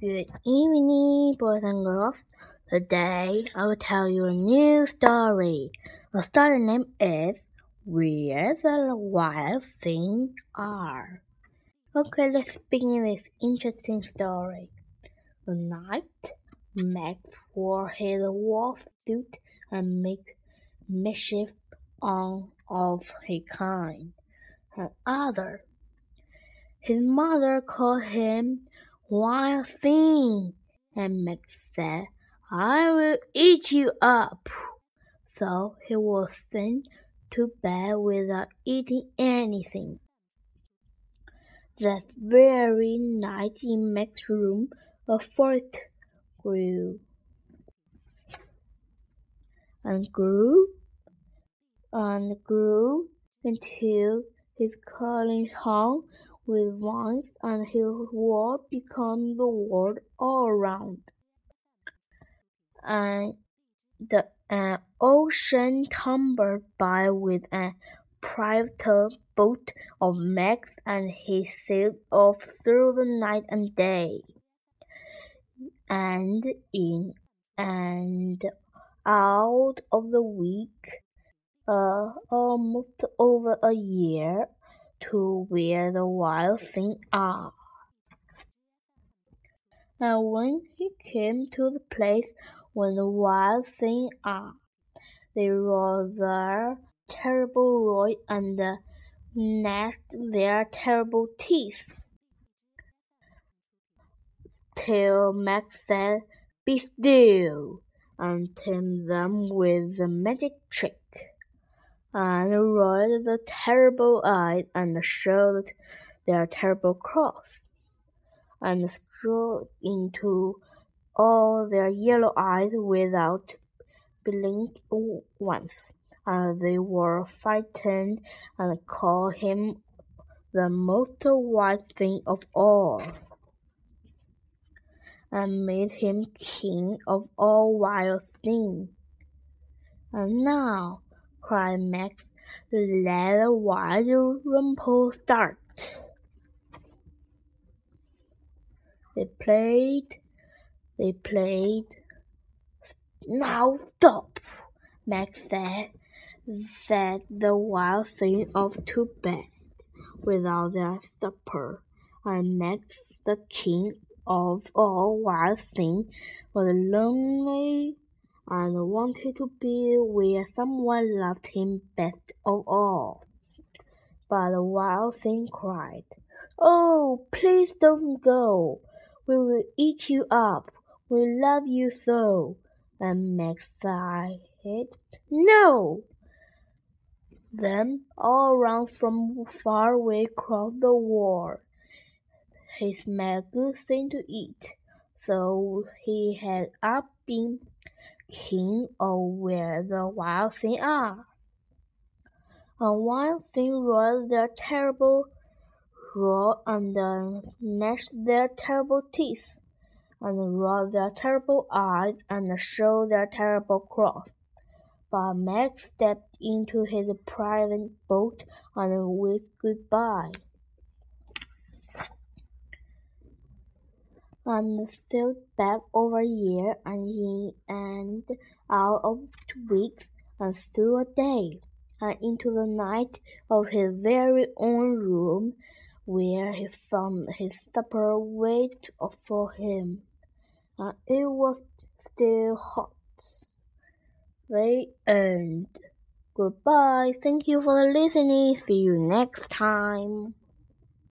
Good evening, boys and girls. Today I will tell you a new story. The story name is Where the Wild Things Are. Okay, let's begin this interesting story. The night, Max wore his wolf suit and made mischief on of his kind and other. His mother called him Wild thing! And Max said, I will eat you up. So he was sent to bed without eating anything. That very night in Max's room, a forest grew and grew and grew until his calling hung with wings and his world become the world all around. And the an ocean tumbled by with a private boat of Max and he sailed off through the night and day. And in and out of the week, uh, almost over a year, to where the wild things are. And when he came to the place where the wild things are, they roared their terrible roar and gnashed their terrible teeth. Till Max said, Be still, and tamed them with a magic trick and rolled the terrible eyes and showed their terrible claws, and strode into all their yellow eyes without blinking once, and they were frightened and called him the most wild thing of all, and made him king of all wild things. And now cried Max. Let the wild rumble start. They played, they played. Now stop, Max said. Said the wild thing off to bed without their supper, and Max, the king of all wild things, was lonely and wanted to be where someone loved him best of all. But the wild thing cried, Oh, please don't go. We will eat you up. We love you so. And Max sighed, No! Then all around from far away across the world, he smelled good thing to eat. So he had up been king of where the wild things are. And wild thing roared their terrible roar and gnashed their terrible teeth, and rolled their terrible eyes and showed their terrible claws. But Max stepped into his private boat and waved goodbye. And sailed back over year and in and out of weeks and through a day, and into the night of his very own room, where he found his supper wait for him, and it was still hot. The end. Goodbye. Thank you for listening. See you next time.